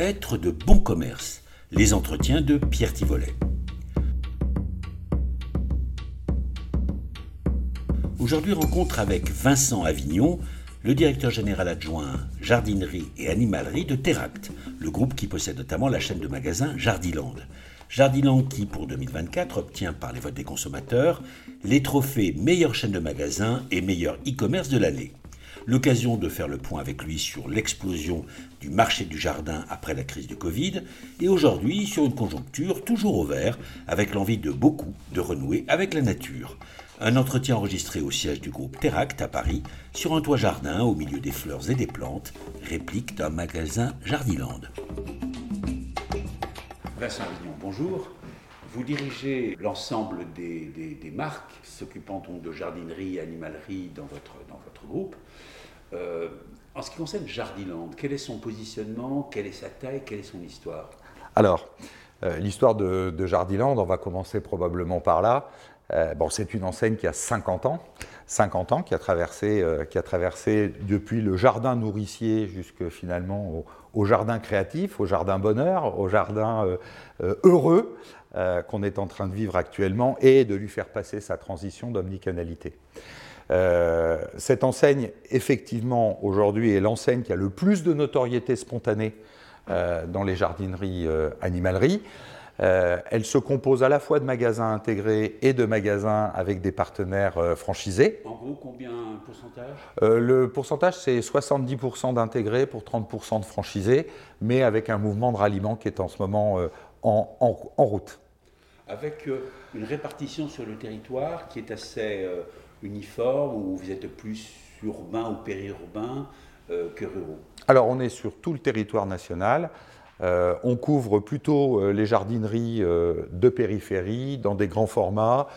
Être de bon commerce. Les entretiens de Pierre Tivolet. Aujourd'hui, rencontre avec Vincent Avignon, le directeur général adjoint jardinerie et animalerie de Teract, le groupe qui possède notamment la chaîne de magasins Jardiland. Jardiland qui, pour 2024, obtient par les votes des consommateurs les trophées meilleure chaîne de magasins et meilleur e-commerce de l'année. L'occasion de faire le point avec lui sur l'explosion du marché du jardin après la crise du Covid et aujourd'hui sur une conjoncture toujours au vert avec l'envie de beaucoup de renouer avec la nature. Un entretien enregistré au siège du groupe Teract à Paris, sur un toit jardin au milieu des fleurs et des plantes, réplique d'un magasin Jardiland. Vincent Avignon, bonjour. Vous dirigez l'ensemble des, marques s'occupant de jardinerie animalerie dans votre, dans votre groupe. Euh, en ce qui concerne Jardiland, quel est son positionnement, quelle est sa taille, quelle est son histoire? Alors, euh, l'histoire de, Jardiland, on va commencer probablement par là. Euh, bon, c'est une enseigne qui a 50 ans, 50 ans, qui a traversé, qui a traversé depuis le jardin nourricier jusque finalement au, jardin créatif, au jardin bonheur, au jardin euh, qu'on est en train de vivre actuellement et de lui faire passer sa transition d'omnicanalité. cette enseigne, effectivement, aujourd'hui, est l'enseigne qui a le plus de notoriété spontanée dans les jardineries animaleries. Euh, elle se compose à la fois de magasins intégrés et de magasins avec des partenaires euh, franchisés. En gros, combien pourcentage? Euh, Le pourcentage, c'est 70% d'intégrés pour 30% de franchisés, mais avec un mouvement de ralliement qui est en ce moment en, en, route. Avec une répartition sur le territoire qui est assez uniforme, où vous êtes plus urbain ou périurbain que ruraux Alors, on est sur tout le territoire national. Euh, on couvre plutôt euh, les jardineries euh, de périphérie dans des grands formats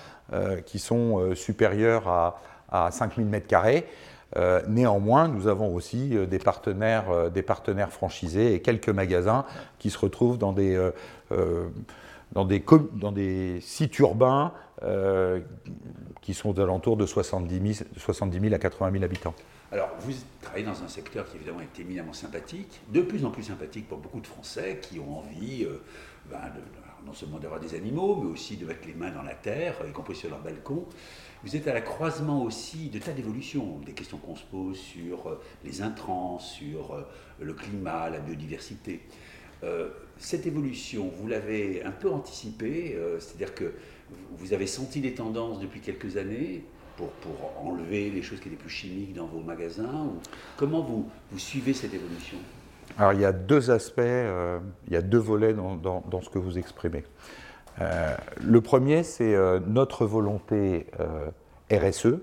qui sont supérieurs à, à 5000 m2. néanmoins, nous avons aussi des, partenaires, des partenaires franchisés et quelques magasins qui se retrouvent dans des, dans des, dans des sites urbains qui sont alentours de 70 70 000 à 80 000 habitants. Alors, vous travaillez dans un secteur qui évidemment est éminemment sympathique, de plus en plus sympathique pour beaucoup de Français qui ont envie euh, ben, non seulement d'avoir des animaux, mais aussi de mettre les mains dans la terre, y compris sur leur balcon. Vous êtes à la croisement aussi de tas d'évolutions, des questions qu'on se pose sur euh, les intrants, sur euh, le climat, la biodiversité. Cette évolution, vous l'avez un peu anticipée, c'est-à-dire que vous avez senti les tendances depuis quelques années, pour, pour, enlever les choses qui étaient plus chimiques dans vos magasins Comment vous, vous suivez cette évolution? Alors il y a deux aspects, euh, il y a deux volets dans, dans, ce que vous exprimez. Euh, le premier, c'est euh, notre volonté RSE.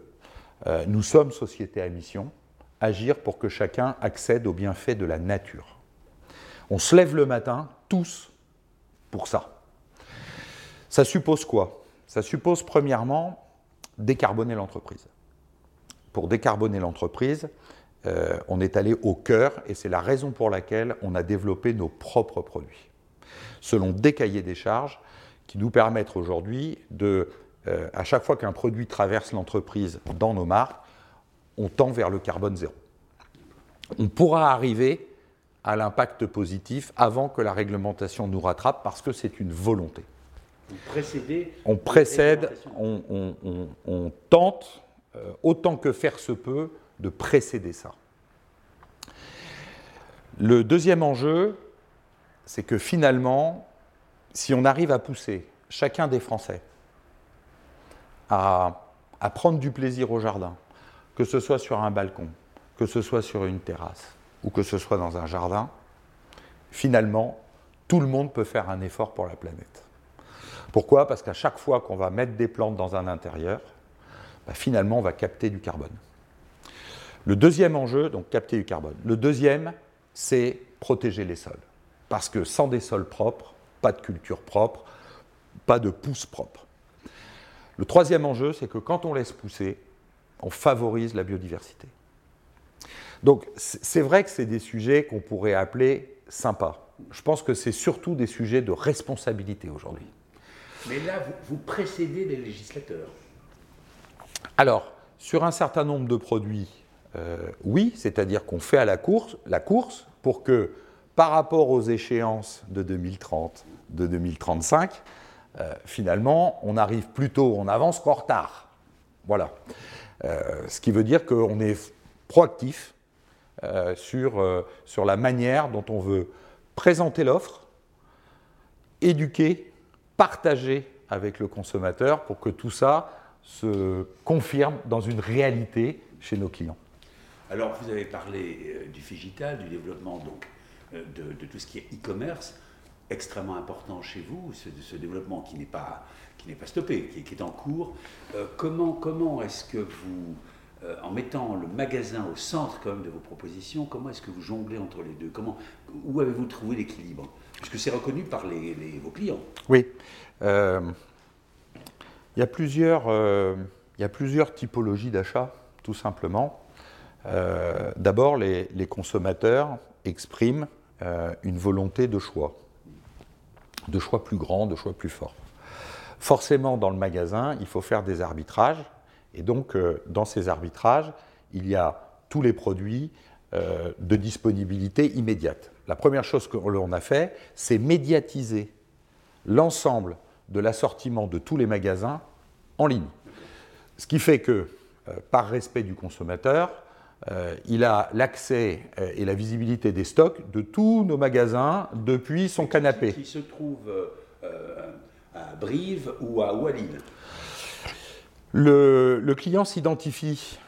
nous sommes société à mission, agir pour que chacun accède aux bienfaits de la nature. On se lève le matin, tous, pour ça. Ça suppose quoi? Ça suppose premièrement décarboner l'entreprise. Pour décarboner l'entreprise, euh, on est allé au cœur et c'est la raison pour laquelle on a développé nos propres produits. Selon des cahiers des charges qui nous permettent aujourd'hui de, euh, à chaque fois qu'un produit traverse l'entreprise dans nos marques, on tend vers le carbone zéro. On pourra arriver à l'impact positif avant que la réglementation nous rattrape parce que c'est une volonté. On précède, on, tente, euh, autant que faire se peut, de précéder ça. Le deuxième enjeu, c'est que finalement, si on arrive à pousser chacun des Français à, à, prendre du plaisir au jardin, que ce soit sur un balcon, que ce soit sur une terrasse ou que ce soit dans un jardin, finalement, tout le monde peut faire un effort pour la planète. Pourquoi? Parce qu'à chaque fois qu'on va mettre des plantes dans un intérieur, bah, finalement, on va capter du carbone. Le deuxième enjeu, donc capter du carbone. Le deuxième, c'est protéger les sols. Parce que sans des sols propres, pas de culture propre, pas de pousse propre. Le troisième enjeu, c'est que quand on laisse pousser, on favorise la biodiversité. Donc c'est vrai que c'est des sujets qu'on pourrait appeler sympas. Je pense que c'est surtout des sujets de responsabilité aujourd'hui. Mais là, vous, précédez les législateurs. Alors, sur un certain nombre de produits, euh, oui, c'est-à-dire qu'on fait à la course, la course pour que par rapport aux échéances de 2030, de 2035, euh, finalement, on arrive plus tôt en avance qu'en retard. Voilà. Euh, ce qui veut dire qu'on est proactif euh, sur, sur la manière dont on veut présenter l'offre, éduquer, partager avec le consommateur pour que tout ça se confirme dans une réalité chez nos clients. Alors, vous avez parlé du digital, du développement donc, de, tout ce qui est e-commerce extrêmement important chez vous, ce, ce développement qui n'est pas, pas stoppé, qui, est en cours. Euh, comment comment est-ce que vous, euh, en mettant le magasin au centre quand même de vos propositions, comment est-ce que vous jonglez entre les deux? Comment, Où avez-vous trouvé l'équilibre? Puisque c'est reconnu par les, vos clients. Oui. Euh, il, y a plusieurs, il y a plusieurs typologies d'achats, tout simplement. D'abord, les, les, consommateurs expriment une volonté de choix de choix plus grands, de choix plus forts. Forcément, dans le magasin, il faut faire des arbitrages, et donc euh, dans ces arbitrages, il y a tous les produits euh, de disponibilité immédiate. La première chose que l'on a fait, c'est médiatiser l'ensemble de l'assortiment de tous les magasins en ligne. Ce qui fait que, euh, par respect du consommateur, il a l'accès et la visibilité des stocks de tous nos magasins depuis son canapé. Qui se trouve à Brive ou à, Wallil le, client s'identifie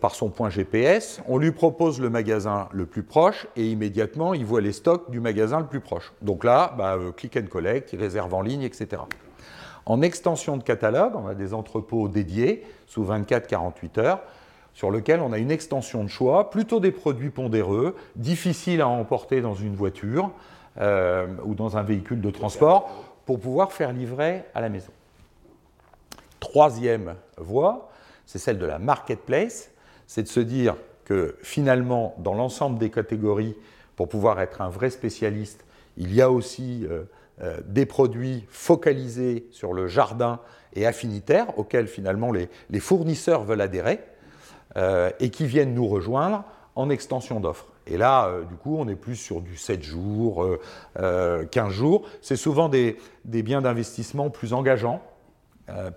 par son point GPS, on lui propose le magasin le plus proche et immédiatement il voit les stocks du magasin le plus proche. Donc là, bah, euh, click and collect, il réserve en ligne, etc. En extension de catalogue, on a des entrepôts dédiés sous 24-48 heures sur lequel on a une extension de choix, plutôt des produits pondéreux, difficiles à emporter dans une voiture euh, ou dans un véhicule de transport, pour pouvoir faire livrer à la maison. Troisième voie, c'est celle de la marketplace, c'est de se dire que finalement, dans l'ensemble des catégories, pour pouvoir être un vrai spécialiste, il y a aussi euh, euh, des produits focalisés sur le jardin et affinitaires auxquels finalement les, fournisseurs veulent adhérer. Euh, et qui viennent nous rejoindre en extension d'offres. Et là, du coup, on est plus sur du 7 jours, 15 euh, jours. C'est souvent des, biens d'investissement plus engageants,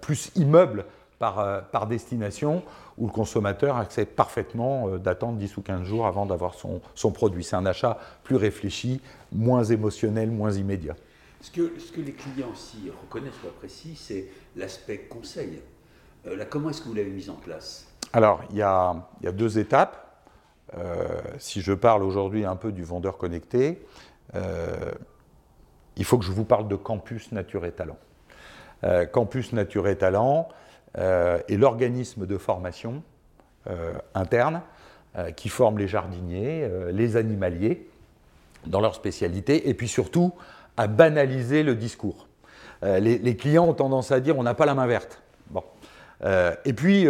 plus immeubles par, par, destination, où le consommateur accepte parfaitement d'attendre 10 ou 15 jours avant d'avoir son, son, produit. C'est un achat plus réfléchi, moins émotionnel, moins immédiat. Ce que, ce que les clients aussi reconnaissent ou apprécient, c'est l'aspect conseil. là, comment est-ce que vous l'avez mis en place? Alors, il y, a, deux étapes. Euh, si je parle aujourd'hui un peu du vendeur connecté, euh, il faut que je vous parle de Campus Nature et Talent. Euh, Campus Nature et Talent est l'organisme de formation interne qui forme les jardiniers, les animaliers dans leur spécialité, et puis surtout à banaliser le discours. Les, les, clients ont tendance à dire on n'a pas la main verte. Bon. et puis,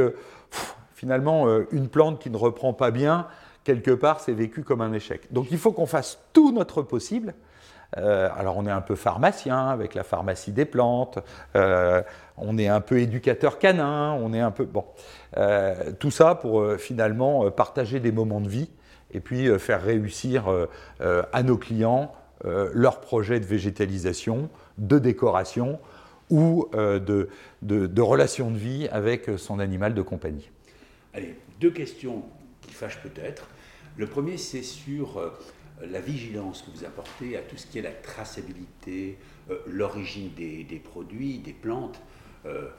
finalement, euh, une plante qui ne reprend pas bien, quelque part, c'est vécu comme un échec. Donc il faut qu'on fasse tout notre possible. Euh, alors on est un peu pharmacien avec la pharmacie des plantes, euh, on est un peu éducateur canin, on est un peu... Bon, tout ça pour finalement partager des moments de vie et puis faire réussir à nos clients leurs projets de végétalisation, de décoration ou de, de, de relation de vie avec son animal de compagnie. Allez, deux questions qui fâchent peut-être. Le premier, c'est sur euh, la vigilance que vous apportez à tout ce qui est la traçabilité, euh, l'origine des, produits, des plantes. Euh,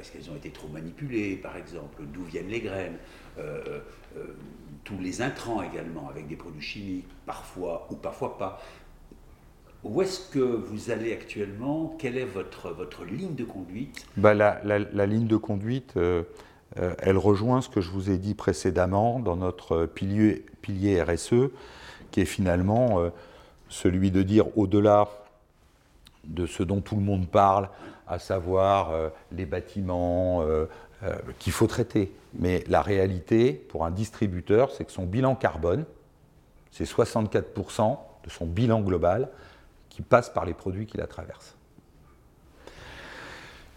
est-ce qu'elles ont été trop manipulées, par exemple D'où viennent les graines Tous les intrants également, avec des produits chimiques, parfois ou parfois pas. Où est-ce que vous allez actuellement? Quelle est votre, votre ligne de conduite? Bah, la, la, ligne de conduite, euh, elle rejoint ce que je vous ai dit précédemment dans notre pilier, pilier RSE, qui est finalement euh, celui de dire au-delà de ce dont tout le monde parle, à savoir euh, les bâtiments qu'il faut traiter. Mais la réalité, pour un distributeur, c'est que son bilan carbone, c'est 64% de son bilan global qui passe par les produits qui la traversent.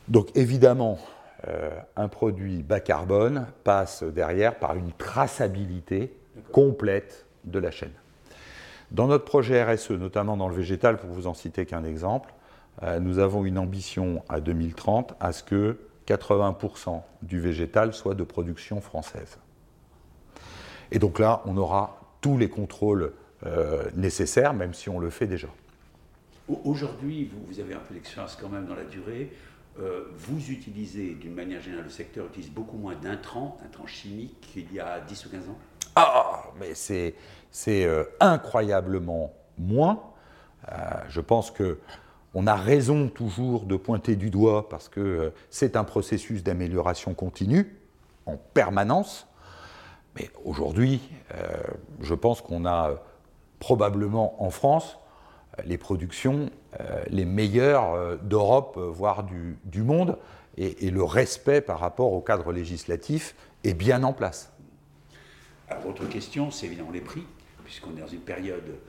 Donc évidemment, euh, un produit bas carbone passe derrière par une traçabilité complète de la chaîne. Dans notre projet RSE, notamment dans le végétal, pour vous en citer qu'un exemple, euh, nous avons une ambition à 2030 à ce que 80% du végétal soit de production française. Et donc là, on aura tous les contrôles euh, nécessaires, même si on le fait déjà. Aujourd'hui, vous, avez un peu d'expérience quand même dans la durée. Euh, vous utilisez, d'une manière générale, le secteur utilise beaucoup moins d'intrants, d'intrants chimiques qu'il y a 10 ou 15 ans? Ah, mais c'est euh, incroyablement moins. je pense que on a raison toujours de pointer du doigt parce que c'est un processus d'amélioration continue, en permanence. Mais aujourd'hui, je pense qu'on a probablement en France les productions euh, les meilleures euh, d'Europe, euh, voire du, monde, et, le respect par rapport au cadre législatif est bien en place. Alors, autre question, c'est évidemment les prix, puisqu'on est dans une période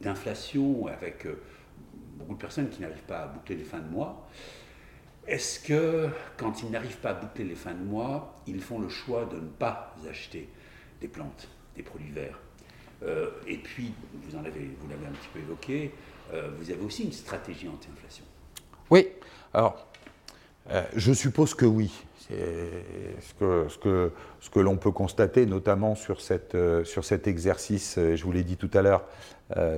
d'inflation avec beaucoup de personnes qui n'arrivent pas à boucler les fins de mois. Est-ce que, quand ils n'arrivent pas à boucler les fins de mois, ils font le choix de ne pas acheter des plantes, des produits verts? Euh, et puis, vous en avez, vous l'avez un petit peu évoqué, euh, vous avez aussi une stratégie anti-inflation. Oui. Alors, euh, je suppose que oui. C'est ce que, l'on peut constater, notamment sur, sur cet exercice, je vous l'ai dit tout à l'heure,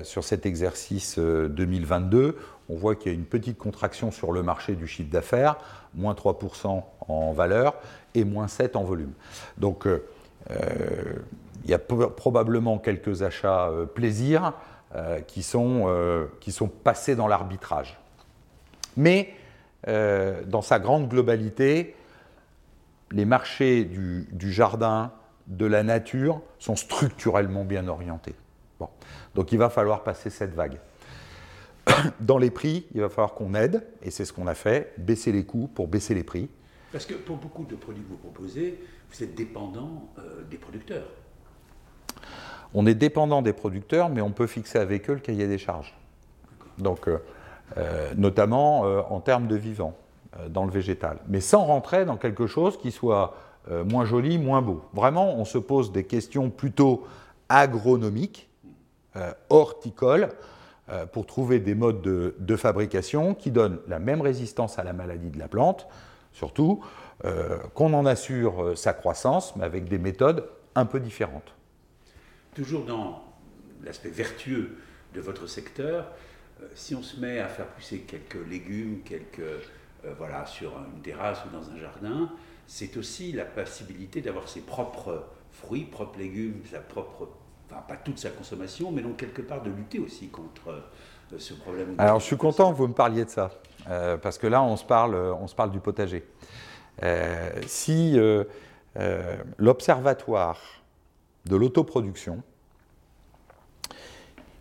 sur cet exercice 2022, on voit qu'il y a une petite contraction sur le marché du chiffre d'affaires, moins 3% en valeur et moins 7% en volume. Donc, il y a probablement quelques achats euh, plaisir euh, euh, qui sont passés dans l'arbitrage. Mais dans sa grande globalité, les marchés du, jardin, de la nature, sont structurellement bien orientés. Bon. Donc il va falloir passer cette vague. Dans les prix, il va falloir qu'on aide, et c'est ce qu'on a fait, baisser les coûts pour baisser les prix. Parce que pour beaucoup de produits que vous proposez, vous êtes dépendant des producteurs. On est dépendant des producteurs, mais on peut fixer avec eux le cahier des charges. Donc, euh, euh, notamment euh, en termes de vivant dans le végétal, mais sans rentrer dans quelque chose qui soit moins joli, moins beau. Vraiment, on se pose des questions plutôt agronomiques, horticoles, pour trouver des modes de, fabrication qui donnent la même résistance à la maladie de la plante, surtout qu'on en assure sa croissance, mais avec des méthodes un peu différentes toujours dans l'aspect vertueux de votre secteur, euh, si on se met à faire pousser quelques légumes, quelques, euh, voilà, sur une terrasse ou dans un jardin, c'est aussi la possibilité d'avoir ses propres fruits, propres légumes, sa propre, enfin pas toute sa consommation, mais donc quelque part de lutter aussi contre euh, ce problème. Alors je suis content que vous me parliez de ça, parce que là on se parle, on se parle du potager. si l'observatoire de l'autoproduction,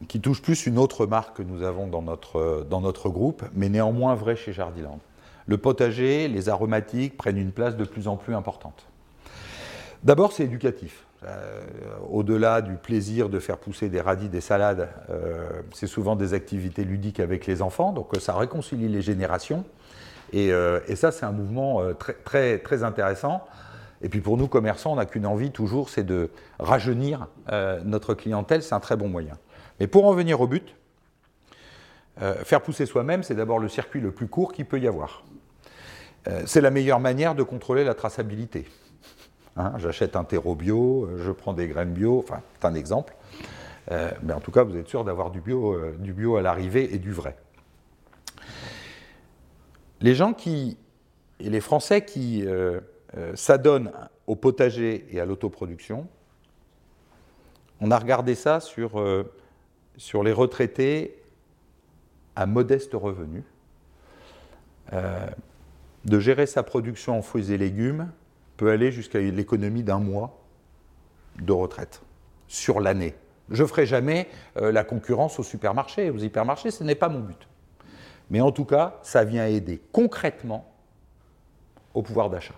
qui touche plus une autre marque que nous avons dans notre, dans notre groupe, mais néanmoins vrai chez Jardiland. Le potager, les aromatiques prennent une place de plus en plus importante. D'abord, c'est éducatif. Euh, au-delà du plaisir de faire pousser des radis, des salades, euh, c'est souvent des activités ludiques avec les enfants, donc ça réconcilie les générations. Et, euh, ça, c'est un mouvement très, très, intéressant. Et puis pour nous, commerçants, on n'a qu'une envie toujours, c'est de rajeunir euh, notre clientèle, c'est un très bon moyen. Mais pour en venir au but, euh, faire pousser soi-même, c'est d'abord le circuit le plus court qu'il peut y avoir. Euh, c'est la meilleure manière de contrôler la traçabilité. Hein, j'achète un terreau bio, je prends des graines bio, enfin, c'est un exemple. mais en tout cas, vous êtes sûr d'avoir du bio, du bio à l'arrivée et du vrai. Les gens qui, et les Français qui euh, donne au potager et à l'autoproduction. On a regardé ça sur, euh, sur les retraités à modeste revenu. Euh, de gérer sa production en fruits et légumes peut aller jusqu'à l'économie d'un mois de retraite sur l'année. Je ne ferai jamais la concurrence aux supermarchés, aux hypermarchés, ce n'est pas mon but. Mais en tout cas, ça vient aider concrètement au pouvoir d'achat.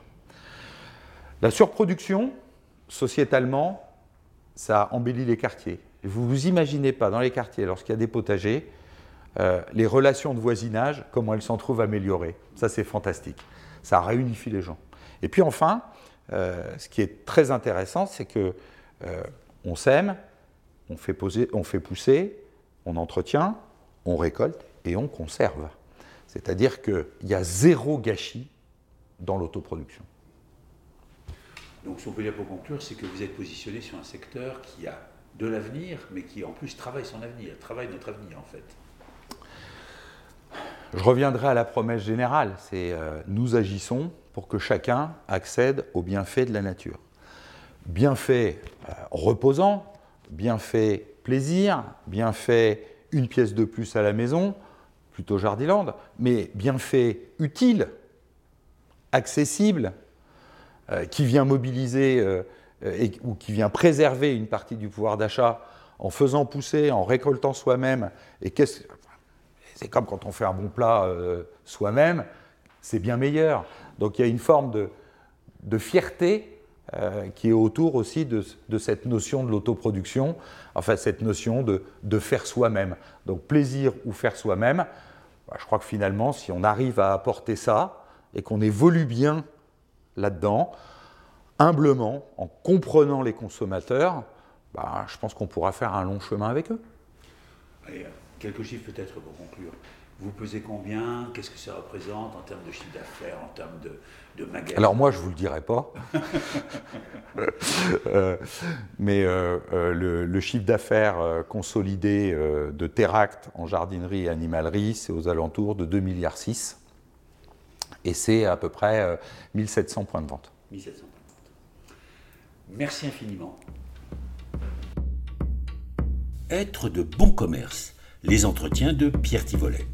La surproduction, sociétalement, ça embellit les quartiers. Vous ne vous imaginez pas, dans les quartiers, lorsqu'il y a des potagers, euh, les relations de voisinage, comment elles s'en trouvent améliorées. Ça, c'est fantastique. Ça réunifie les gens. Et puis enfin, euh, ce qui est très intéressant, c'est que euh, on sème, on fait, poser, on fait pousser, on entretient, on récolte et on conserve. C'est-à-dire qu'il y a zéro gâchis dans l'autoproduction. Donc ce qu'on peut dire pour conclure, c'est que vous êtes positionné sur un secteur qui a de l'avenir, mais qui en plus travaille son avenir, travaille notre avenir en fait. Je reviendrai à la promesse générale, c'est euh, nous agissons pour que chacun accède aux bienfaits de la nature. Bienfaits euh, reposants, bienfaits plaisir, bienfaits une pièce de plus à la maison, plutôt Jardiland, mais bienfaits utiles, accessibles, euh, qui vient mobiliser euh, ou qui vient préserver une partie du pouvoir d'achat en faisant pousser, en récoltant soi-même. Et c'est comme quand on fait un bon plat euh, soi-même, c'est bien meilleur. Donc il y a une forme de, fierté qui est autour aussi de, cette notion de l'autoproduction, enfin cette notion de, faire soi-même. Donc plaisir ou faire soi-même, bah, je crois que finalement, si on arrive à apporter ça et qu'on évolue bien là-dedans, humblement, en comprenant les consommateurs, bah, je pense qu'on pourra faire un long chemin avec eux. Euh, quelques chiffres peut-être pour conclure. Vous pesez combien? Qu'est-ce que ça représente en termes de chiffre d'affaires, en termes de, de magasins? Alors moi, je ne vous le dirai pas. Euh, mais euh, le, chiffre d'affaires consolidé de Teract en jardinerie et animalerie, c'est aux alentours de 2,6 milliards et c'est à peu près 1700 euh, points de vente. 1700 points de vente. Merci infiniment. Être de bon commerce, les entretiens de Pierre Tivolet.